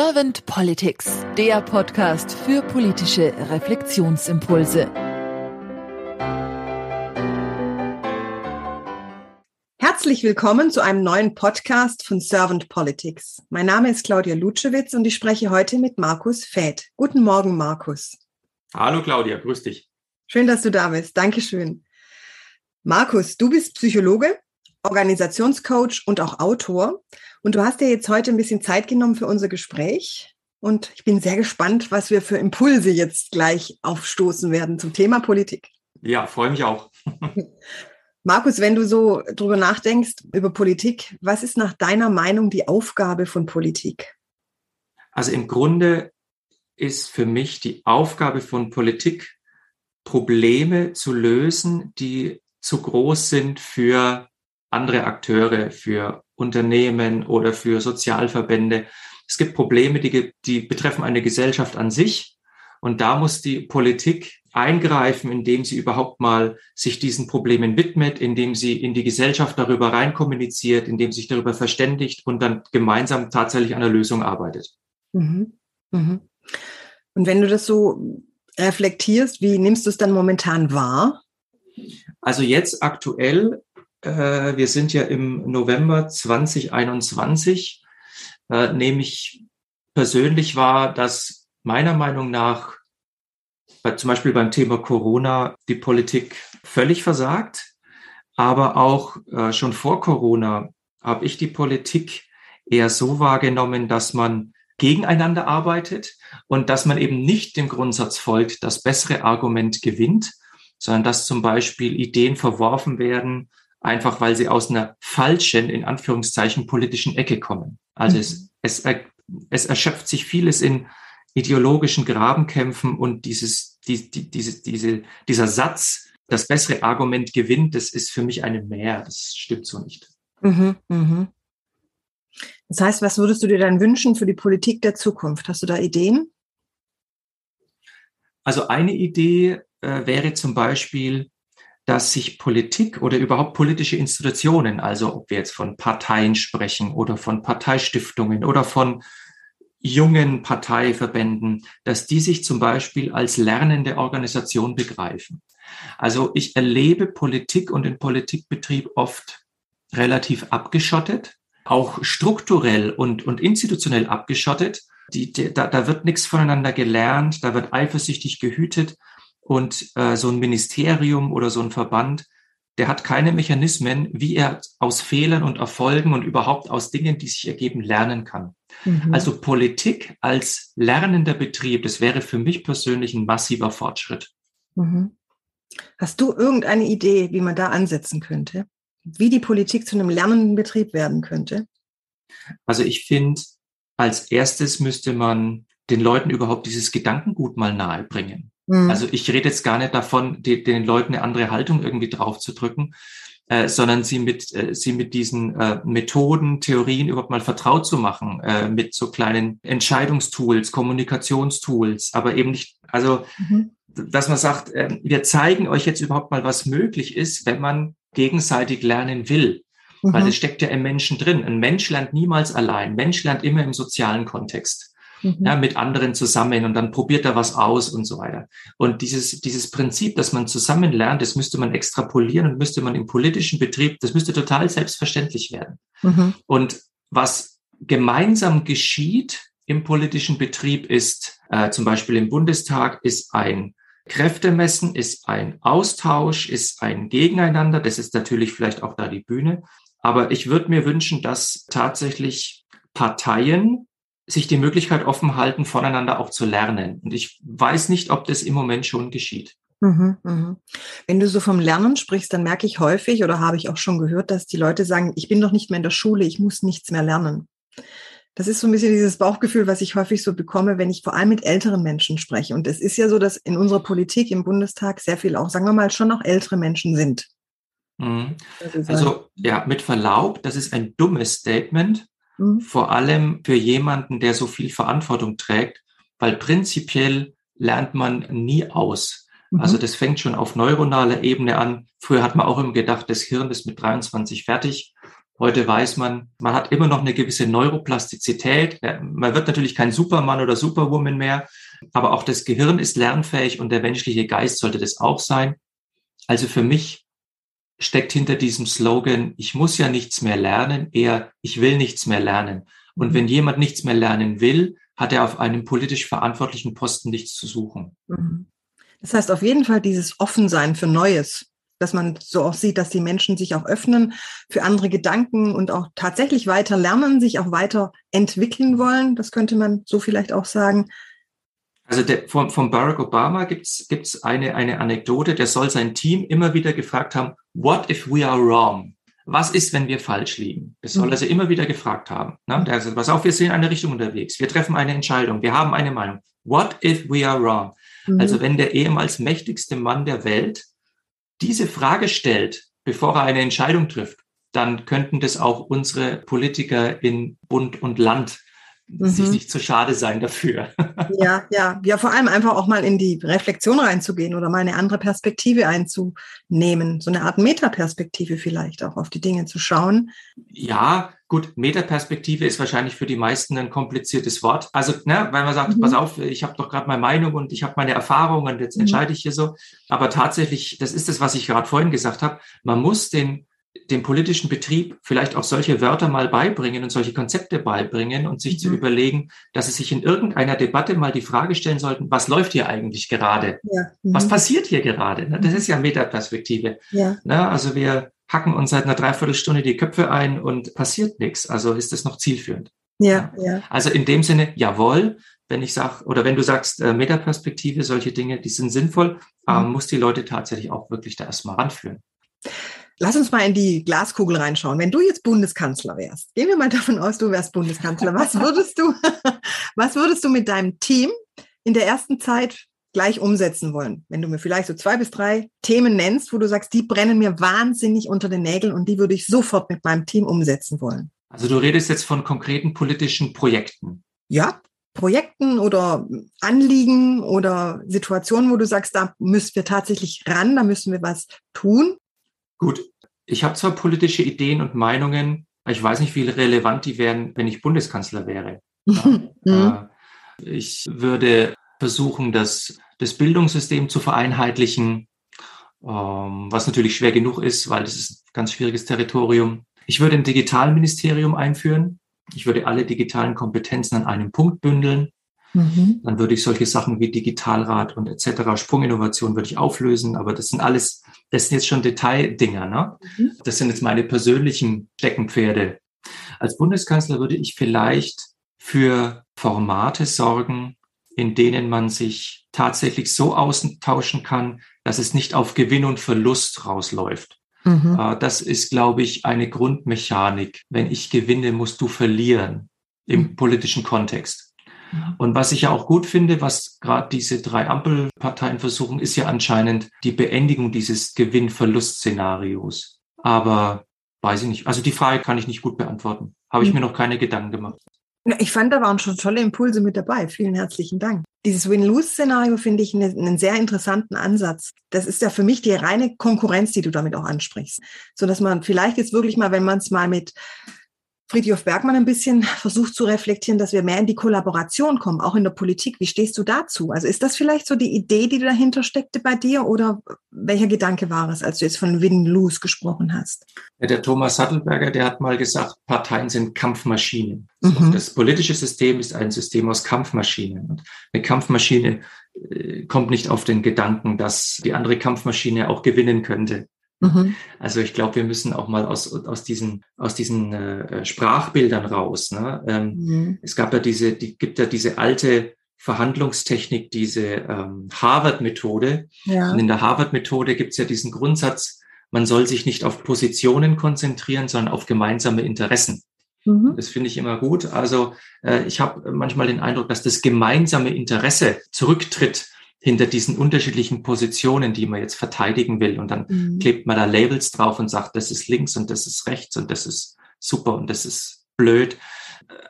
Servant Politics, der Podcast für politische Reflexionsimpulse. Herzlich willkommen zu einem neuen Podcast von Servant Politics. Mein Name ist Claudia Lutschewitz und ich spreche heute mit Markus Fäth. Guten Morgen, Markus. Hallo Claudia, grüß dich. Schön, dass du da bist. Dankeschön. Markus, du bist Psychologe, Organisationscoach und auch Autor. Und du hast dir jetzt heute ein bisschen Zeit genommen für unser Gespräch. Und ich bin sehr gespannt, was wir für Impulse jetzt gleich aufstoßen werden zum Thema Politik. Ja, freue mich auch. Markus, wenn du so drüber nachdenkst über Politik, was ist nach deiner Meinung die Aufgabe von Politik? Also im Grunde ist für mich die Aufgabe von Politik, Probleme zu lösen, die zu groß sind für andere Akteure, für Unternehmen oder für Sozialverbände. Es gibt Probleme, die, die betreffen eine Gesellschaft an sich. Und da muss die Politik eingreifen, indem sie überhaupt mal sich diesen Problemen widmet, indem sie in die Gesellschaft darüber rein kommuniziert, indem sie sich darüber verständigt und dann gemeinsam tatsächlich an der Lösung arbeitet. Mhm. Mhm. Und wenn du das so reflektierst, wie nimmst du es dann momentan wahr? Also jetzt aktuell äh, wir sind ja im November 2021, äh, nehme ich persönlich wahr, dass meiner Meinung nach bei, zum Beispiel beim Thema Corona die Politik völlig versagt. Aber auch äh, schon vor Corona habe ich die Politik eher so wahrgenommen, dass man gegeneinander arbeitet und dass man eben nicht dem Grundsatz folgt, das bessere Argument gewinnt, sondern dass zum Beispiel Ideen verworfen werden, einfach weil sie aus einer falschen, in Anführungszeichen, politischen Ecke kommen. Also mhm. es, es, es erschöpft sich vieles in ideologischen Grabenkämpfen und dieses, die, die, diese, diese, dieser Satz, das bessere Argument gewinnt, das ist für mich eine Mehr. Das stimmt so nicht. Mhm, mhm. Das heißt, was würdest du dir dann wünschen für die Politik der Zukunft? Hast du da Ideen? Also eine Idee äh, wäre zum Beispiel, dass sich Politik oder überhaupt politische Institutionen, also ob wir jetzt von Parteien sprechen oder von Parteistiftungen oder von jungen Parteiverbänden, dass die sich zum Beispiel als lernende Organisation begreifen. Also ich erlebe Politik und den Politikbetrieb oft relativ abgeschottet, auch strukturell und, und institutionell abgeschottet. Die, die, da, da wird nichts voneinander gelernt, da wird eifersüchtig gehütet und äh, so ein Ministerium oder so ein Verband, der hat keine Mechanismen, wie er aus Fehlern und Erfolgen und überhaupt aus Dingen, die sich ergeben, lernen kann. Mhm. Also Politik als lernender Betrieb, das wäre für mich persönlich ein massiver Fortschritt. Mhm. Hast du irgendeine Idee, wie man da ansetzen könnte? Wie die Politik zu einem lernenden Betrieb werden könnte? Also ich finde, als erstes müsste man den Leuten überhaupt dieses Gedankengut mal nahebringen. Mhm. Also ich rede jetzt gar nicht davon, die, den Leuten eine andere Haltung irgendwie draufzudrücken, äh, sondern sie mit, äh, sie mit diesen äh, Methoden, Theorien überhaupt mal vertraut zu machen, äh, mit so kleinen Entscheidungstools, Kommunikationstools, aber eben nicht, also mhm. dass man sagt, äh, wir zeigen euch jetzt überhaupt mal, was möglich ist, wenn man gegenseitig lernen will. Mhm. Weil das steckt ja im Menschen drin. Ein Mensch lernt niemals allein. Ein Mensch lernt immer im sozialen Kontext mhm. ja, mit anderen zusammen und dann probiert er was aus und so weiter. Und dieses, dieses Prinzip, dass man zusammen lernt, das müsste man extrapolieren und müsste man im politischen Betrieb, das müsste total selbstverständlich werden. Mhm. Und was gemeinsam geschieht im politischen Betrieb ist, äh, zum Beispiel im Bundestag, ist ein Kräftemessen, ist ein Austausch, ist ein Gegeneinander. Das ist natürlich vielleicht auch da die Bühne. Aber ich würde mir wünschen, dass tatsächlich Parteien sich die Möglichkeit offen halten, voneinander auch zu lernen. Und ich weiß nicht, ob das im Moment schon geschieht. Mhm, mhm. Wenn du so vom Lernen sprichst, dann merke ich häufig oder habe ich auch schon gehört, dass die Leute sagen, ich bin doch nicht mehr in der Schule, ich muss nichts mehr lernen. Das ist so ein bisschen dieses Bauchgefühl, was ich häufig so bekomme, wenn ich vor allem mit älteren Menschen spreche. Und es ist ja so, dass in unserer Politik im Bundestag sehr viel auch, sagen wir mal, schon noch ältere Menschen sind. Mhm. Also ja, mit Verlaub, das ist ein dummes Statement, Mhm. Vor allem für jemanden, der so viel Verantwortung trägt, weil prinzipiell lernt man nie aus. Mhm. Also das fängt schon auf neuronaler Ebene an. Früher hat man auch immer gedacht, das Hirn ist mit 23 fertig. Heute weiß man, man hat immer noch eine gewisse Neuroplastizität. Man wird natürlich kein Superman oder Superwoman mehr, aber auch das Gehirn ist lernfähig und der menschliche Geist sollte das auch sein. Also für mich steckt hinter diesem Slogan, ich muss ja nichts mehr lernen, eher ich will nichts mehr lernen. Und wenn jemand nichts mehr lernen will, hat er auf einem politisch verantwortlichen Posten nichts zu suchen. Mhm. Das heißt auf jeden Fall dieses Offensein für Neues, dass man so auch sieht, dass die Menschen sich auch öffnen für andere Gedanken und auch tatsächlich weiter lernen, sich auch weiter entwickeln wollen. Das könnte man so vielleicht auch sagen. Also der, von, von Barack Obama gibt's gibt's eine, eine Anekdote, der soll sein Team immer wieder gefragt haben, what if we are wrong? Was ist, wenn wir falsch liegen? Das soll mhm. er sie immer wieder gefragt haben. Ne? Der gesagt, pass auf, wir sind in eine Richtung unterwegs. Wir treffen eine Entscheidung. Wir haben eine Meinung. What if we are wrong? Mhm. Also wenn der ehemals mächtigste Mann der Welt diese Frage stellt, bevor er eine Entscheidung trifft, dann könnten das auch unsere Politiker in Bund und Land mhm. sich nicht zu schade sein dafür. Ja, ja, ja, vor allem einfach auch mal in die Reflexion reinzugehen oder mal eine andere Perspektive einzunehmen, so eine Art Metaperspektive vielleicht auch auf die Dinge zu schauen. Ja, gut, Metaperspektive ist wahrscheinlich für die meisten ein kompliziertes Wort. Also, ne, weil man sagt, mhm. pass auf, ich habe doch gerade meine Meinung und ich habe meine Erfahrung und jetzt mhm. entscheide ich hier so. Aber tatsächlich, das ist das, was ich gerade vorhin gesagt habe, man muss den dem politischen Betrieb vielleicht auch solche Wörter mal beibringen und solche Konzepte beibringen und sich mhm. zu überlegen, dass sie sich in irgendeiner Debatte mal die Frage stellen sollten, was läuft hier eigentlich gerade? Ja. Mhm. Was passiert hier gerade? Das ist ja Metaperspektive. Ja. Also wir hacken uns seit einer Dreiviertelstunde die Köpfe ein und passiert nichts. Also ist das noch zielführend. Ja, ja. Also in dem Sinne, jawohl, wenn ich sage, oder wenn du sagst, äh, Metaperspektive, solche Dinge, die sind sinnvoll, mhm. muss die Leute tatsächlich auch wirklich da erstmal ranführen. Lass uns mal in die Glaskugel reinschauen. Wenn du jetzt Bundeskanzler wärst, gehen wir mal davon aus, du wärst Bundeskanzler. Was würdest du, was würdest du mit deinem Team in der ersten Zeit gleich umsetzen wollen? Wenn du mir vielleicht so zwei bis drei Themen nennst, wo du sagst, die brennen mir wahnsinnig unter den Nägeln und die würde ich sofort mit meinem Team umsetzen wollen. Also du redest jetzt von konkreten politischen Projekten. Ja, Projekten oder Anliegen oder Situationen, wo du sagst, da müssen wir tatsächlich ran, da müssen wir was tun. Gut, ich habe zwar politische Ideen und Meinungen, aber ich weiß nicht, wie relevant die wären, wenn ich Bundeskanzler wäre. Ja, äh, ich würde versuchen, das, das Bildungssystem zu vereinheitlichen, ähm, was natürlich schwer genug ist, weil das ist ein ganz schwieriges Territorium. Ich würde ein Digitalministerium einführen. Ich würde alle digitalen Kompetenzen an einem Punkt bündeln. Mhm. Dann würde ich solche Sachen wie Digitalrat und etc. Sprunginnovation würde ich auflösen, aber das sind alles, das sind jetzt schon Detaildinger. Ne? Mhm. Das sind jetzt meine persönlichen Steckenpferde. Als Bundeskanzler würde ich vielleicht für Formate sorgen, in denen man sich tatsächlich so austauschen kann, dass es nicht auf Gewinn und Verlust rausläuft. Mhm. Äh, das ist, glaube ich, eine Grundmechanik. Wenn ich gewinne, musst du verlieren im mhm. politischen Kontext. Mhm. Und was ich ja auch gut finde, was gerade diese drei Ampelparteien versuchen, ist ja anscheinend die Beendigung dieses Gewinn-Verlust-Szenarios. Aber weiß ich nicht. Also die Frage kann ich nicht gut beantworten. Habe ich mhm. mir noch keine Gedanken gemacht. Ich fand, da waren schon tolle Impulse mit dabei. Vielen herzlichen Dank. Dieses Win-Lose-Szenario finde ich einen sehr interessanten Ansatz. Das ist ja für mich die reine Konkurrenz, die du damit auch ansprichst. So dass man vielleicht jetzt wirklich mal, wenn man es mal mit Friedhof Bergmann ein bisschen versucht zu reflektieren, dass wir mehr in die Kollaboration kommen, auch in der Politik. Wie stehst du dazu? Also ist das vielleicht so die Idee, die dahinter steckte bei dir oder welcher Gedanke war es, als du jetzt von Win-Lose gesprochen hast? Ja, der Thomas Sattelberger, der hat mal gesagt, Parteien sind Kampfmaschinen. Mhm. Das politische System ist ein System aus Kampfmaschinen. Und eine Kampfmaschine äh, kommt nicht auf den Gedanken, dass die andere Kampfmaschine auch gewinnen könnte. Mhm. Also ich glaube, wir müssen auch mal aus, aus diesen, aus diesen äh, Sprachbildern raus. Ne? Ähm, mhm. Es gab ja diese, die gibt ja diese alte Verhandlungstechnik, diese ähm, Harvard-Methode. Ja. Und in der Harvard-Methode gibt es ja diesen Grundsatz, man soll sich nicht auf Positionen konzentrieren, sondern auf gemeinsame Interessen. Mhm. Das finde ich immer gut. Also äh, ich habe manchmal den Eindruck, dass das gemeinsame Interesse zurücktritt hinter diesen unterschiedlichen Positionen, die man jetzt verteidigen will. Und dann mhm. klebt man da Labels drauf und sagt, das ist links und das ist rechts und das ist super und das ist blöd.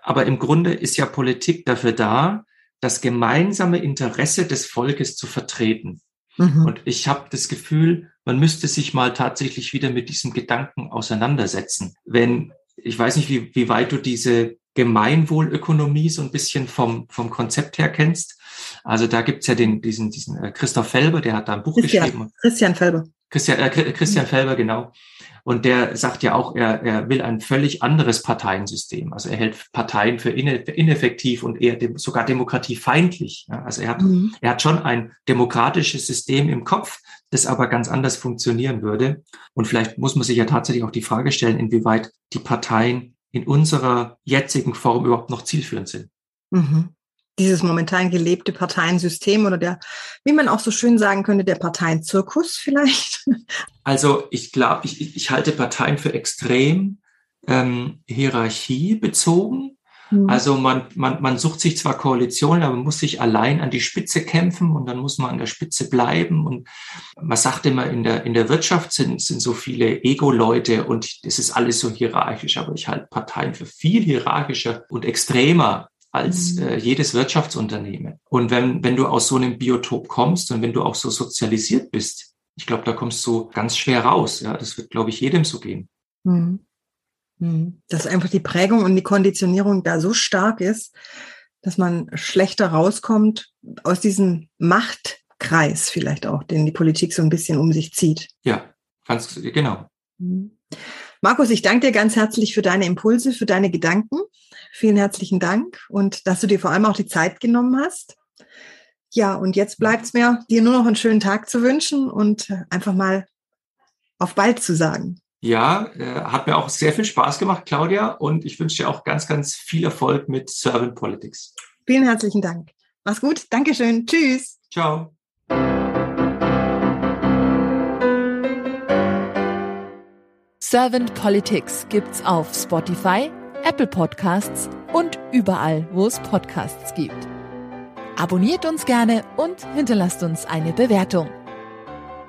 Aber im Grunde ist ja Politik dafür da, das gemeinsame Interesse des Volkes zu vertreten. Mhm. Und ich habe das Gefühl, man müsste sich mal tatsächlich wieder mit diesem Gedanken auseinandersetzen. Wenn ich weiß nicht, wie, wie weit du diese Gemeinwohlökonomie so ein bisschen vom, vom Konzept her kennst. Also da gibt's ja den, diesen, diesen äh, Christoph Felber, der hat da ein Buch Christian, geschrieben. Christian Felber. Christian, äh, Christian Felber, genau. Und der sagt ja auch, er, er will ein völlig anderes Parteiensystem. Also er hält Parteien für ineffektiv und eher dem, sogar demokratiefeindlich. Also er hat, mhm. er hat schon ein demokratisches System im Kopf, das aber ganz anders funktionieren würde. Und vielleicht muss man sich ja tatsächlich auch die Frage stellen, inwieweit die Parteien in unserer jetzigen Form überhaupt noch zielführend sind. Mhm dieses momentan gelebte Parteiensystem oder der, wie man auch so schön sagen könnte, der Parteienzirkus vielleicht? Also ich glaube, ich, ich halte Parteien für extrem ähm, hierarchiebezogen. Mhm. Also man, man, man sucht sich zwar Koalitionen, aber man muss sich allein an die Spitze kämpfen und dann muss man an der Spitze bleiben. Und man sagt immer, in der, in der Wirtschaft sind, sind so viele Ego-Leute und das ist alles so hierarchisch, aber ich halte Parteien für viel hierarchischer und extremer als mhm. äh, jedes Wirtschaftsunternehmen. Und wenn, wenn du aus so einem Biotop kommst und wenn du auch so sozialisiert bist, ich glaube, da kommst du ganz schwer raus. Ja, das wird, glaube ich, jedem so gehen. Mhm. Mhm. Dass einfach die Prägung und die Konditionierung da so stark ist, dass man schlechter rauskommt aus diesem Machtkreis vielleicht auch, den die Politik so ein bisschen um sich zieht. Ja, ganz genau. Mhm. Markus, ich danke dir ganz herzlich für deine Impulse, für deine Gedanken. Vielen herzlichen Dank und dass du dir vor allem auch die Zeit genommen hast. Ja, und jetzt bleibt es mir, dir nur noch einen schönen Tag zu wünschen und einfach mal auf bald zu sagen. Ja, äh, hat mir auch sehr viel Spaß gemacht, Claudia, und ich wünsche dir auch ganz, ganz viel Erfolg mit Servant Politics. Vielen herzlichen Dank. Mach's gut. Dankeschön. Tschüss. Ciao. Servant Politics gibt's auf Spotify, Apple Podcasts und überall, wo es Podcasts gibt. Abonniert uns gerne und hinterlasst uns eine Bewertung.